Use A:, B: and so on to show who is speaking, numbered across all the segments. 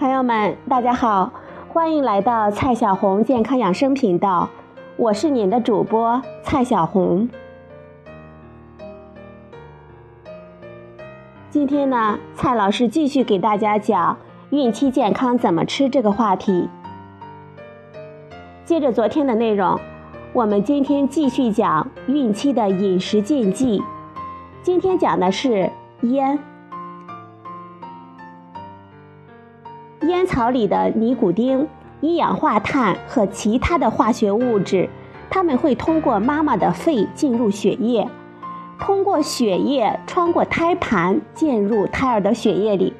A: 朋友们，大家好，欢迎来到蔡小红健康养生频道，我是您的主播蔡小红。今天呢，蔡老师继续给大家讲孕期健康怎么吃这个话题。接着昨天的内容，我们今天继续讲孕期的饮食禁忌。今天讲的是烟。烟草里的尼古丁、一氧化碳和其他的化学物质，它们会通过妈妈的肺进入血液，通过血液穿过胎盘进入胎儿的血液里。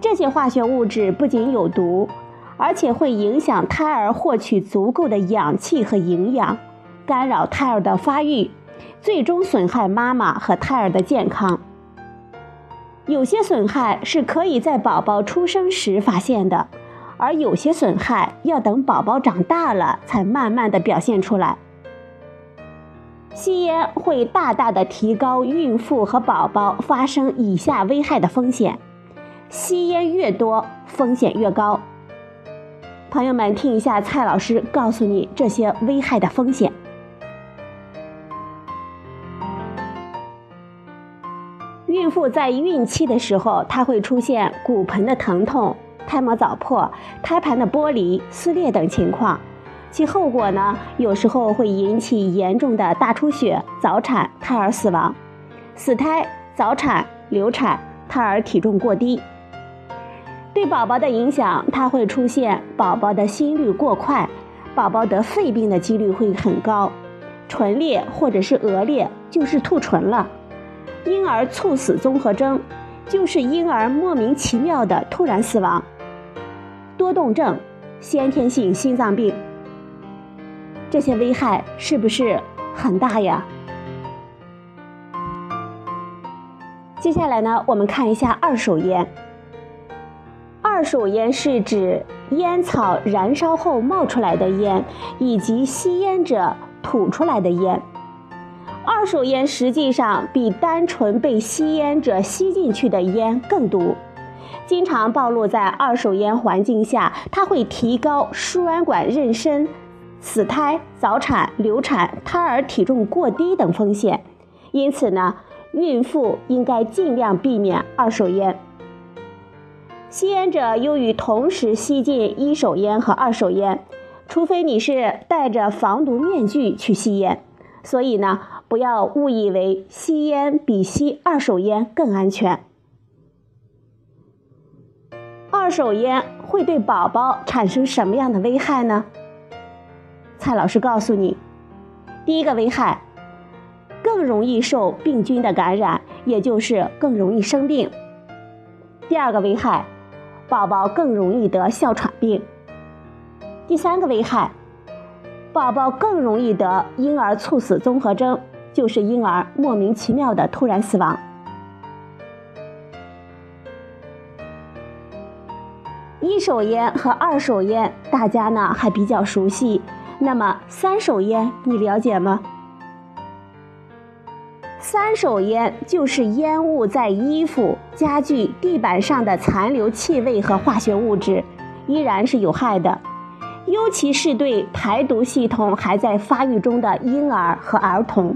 A: 这些化学物质不仅有毒，而且会影响胎儿获取足够的氧气和营养，干扰胎儿的发育，最终损害妈妈和胎儿的健康。有些损害是可以在宝宝出生时发现的，而有些损害要等宝宝长大了才慢慢的表现出来。吸烟会大大的提高孕妇和宝宝发生以下危害的风险，吸烟越多风险越高。朋友们，听一下蔡老师告诉你这些危害的风险。妇在孕期的时候，她会出现骨盆的疼痛、胎膜早破、胎盘的剥离、撕裂等情况，其后果呢，有时候会引起严重的大出血、早产、胎儿死亡、死胎、早产、流产、胎儿体重过低。对宝宝的影响，它会出现宝宝的心率过快，宝宝得肺病的几率会很高，唇裂或者是腭裂，就是吐唇了。婴儿猝死综合征，就是婴儿莫名其妙的突然死亡。多动症、先天性心脏病，这些危害是不是很大呀？接下来呢，我们看一下二手烟。二手烟是指烟草燃烧后冒出来的烟，以及吸烟者吐出来的烟。二手烟实际上比单纯被吸烟者吸进去的烟更毒，经常暴露在二手烟环境下，它会提高输卵管妊娠、死胎、早产、流产、胎儿体重过低等风险。因此呢，孕妇应该尽量避免二手烟。吸烟者由于同时吸进一手烟和二手烟，除非你是戴着防毒面具去吸烟。所以呢，不要误以为吸烟比吸二手烟更安全。二手烟会对宝宝产生什么样的危害呢？蔡老师告诉你，第一个危害，更容易受病菌的感染，也就是更容易生病。第二个危害，宝宝更容易得哮喘病。第三个危害。宝宝更容易得婴儿猝死综合征，就是婴儿莫名其妙的突然死亡。一手烟和二手烟，大家呢还比较熟悉。那么三手烟你了解吗？三手烟就是烟雾在衣服、家具、地板上的残留气味和化学物质，依然是有害的。尤其是对排毒系统还在发育中的婴儿和儿童，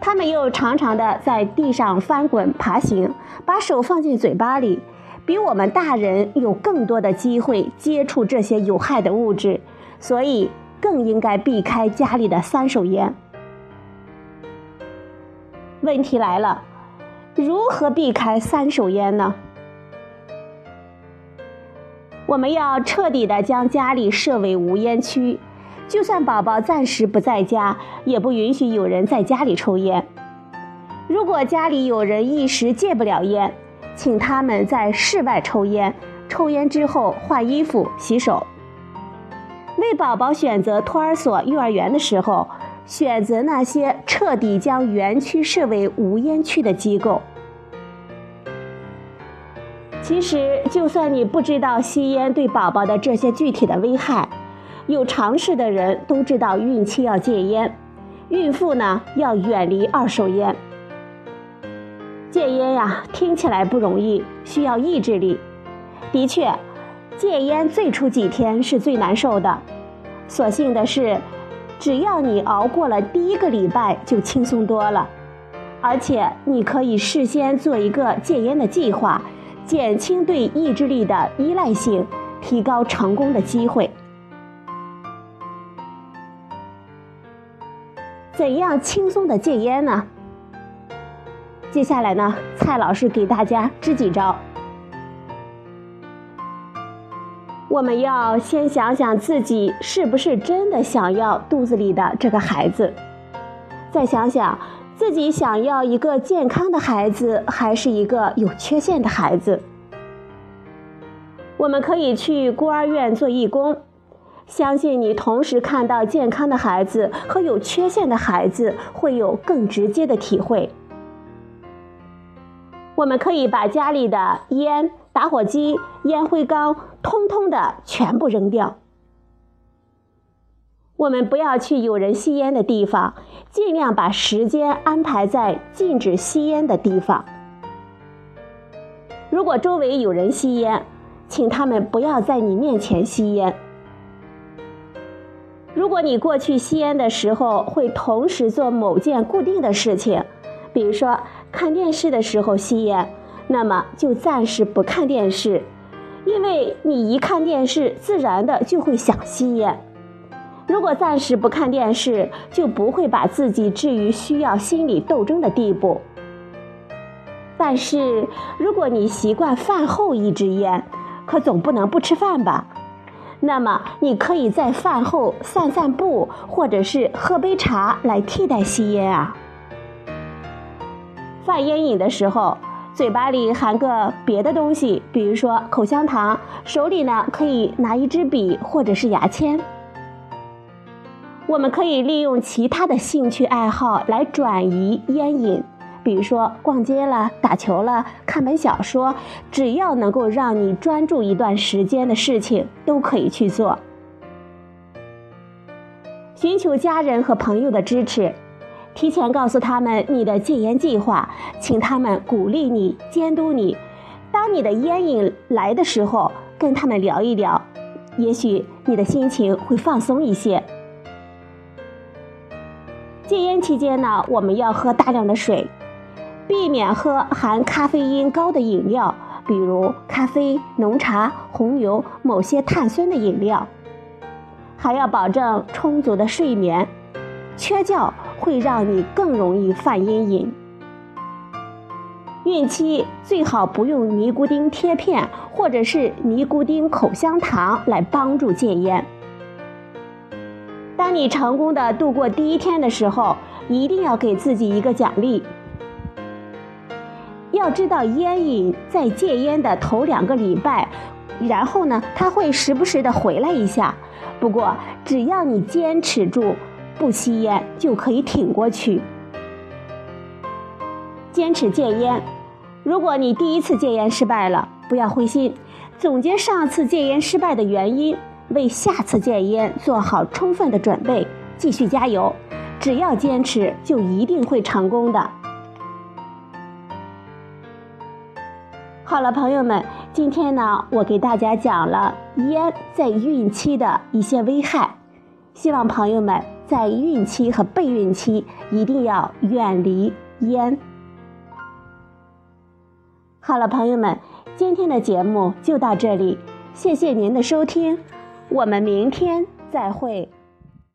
A: 他们又常常的在地上翻滚爬行，把手放进嘴巴里，比我们大人有更多的机会接触这些有害的物质，所以更应该避开家里的三手烟。问题来了，如何避开三手烟呢？我们要彻底的将家里设为无烟区，就算宝宝暂时不在家，也不允许有人在家里抽烟。如果家里有人一时戒不了烟，请他们在室外抽烟，抽烟之后换衣服、洗手。为宝宝选择托儿所、幼儿园的时候，选择那些彻底将园区设为无烟区的机构。其实，就算你不知道吸烟对宝宝的这些具体的危害，有常识的人都知道孕期要戒烟，孕妇呢要远离二手烟。戒烟呀，听起来不容易，需要意志力。的确，戒烟最初几天是最难受的，所幸的是，只要你熬过了第一个礼拜，就轻松多了。而且你可以事先做一个戒烟的计划，减轻对意志力的依赖性，提高成功的机会。怎样轻松的戒烟呢？接下来呢，蔡老师给大家支几招。我们要先想想自己是不是真的想要肚子里的这个孩子，再想想自己想要一个健康的孩子，还是一个有缺陷的孩子。我们可以去孤儿院做义工。相信你同时看到健康的孩子和有缺陷的孩子，会有更直接的体会。我们可以把家里的烟、打火机、烟灰缸通通的全部扔掉。我们不要去有人吸烟的地方，尽量把时间安排在禁止吸烟的地方。如果周围有人吸烟，请他们不要在你面前吸烟。如果你过去吸烟的时候会同时做某件固定的事情，比如说看电视的时候吸烟，那么就暂时不看电视，因为你一看电视，自然的就会想吸烟。如果暂时不看电视，就不会把自己置于需要心理斗争的地步。但是如果你习惯饭后一支烟，可总不能不吃饭吧？那么，你可以在饭后散散步，或者是喝杯茶来替代吸烟啊。犯烟瘾的时候，嘴巴里含个别的东西，比如说口香糖，手里呢可以拿一支笔或者是牙签。我们可以利用其他的兴趣爱好来转移烟瘾。比如说逛街了、打球了、看本小说，只要能够让你专注一段时间的事情，都可以去做。寻求家人和朋友的支持，提前告诉他们你的戒烟计划，请他们鼓励你、监督你。当你的烟瘾来的时候，跟他们聊一聊，也许你的心情会放松一些。戒烟期间呢，我们要喝大量的水。避免喝含咖啡因高的饮料，比如咖啡、浓茶、红牛、某些碳酸的饮料。还要保证充足的睡眠，缺觉会让你更容易犯烟瘾。孕期最好不用尼古丁贴片或者是尼古丁口香糖来帮助戒烟。当你成功的度过第一天的时候，一定要给自己一个奖励。要知道，烟瘾在戒烟的头两个礼拜，然后呢，它会时不时的回来一下。不过，只要你坚持住，不吸烟，就可以挺过去。坚持戒烟。如果你第一次戒烟失败了，不要灰心，总结上次戒烟失败的原因，为下次戒烟做好充分的准备，继续加油。只要坚持，就一定会成功的。好了，朋友们，今天呢，我给大家讲了烟在孕期的一些危害，希望朋友们在孕期和备孕期一定要远离烟。好了，朋友们，今天的节目就到这里，谢谢您的收听，我们明天再会。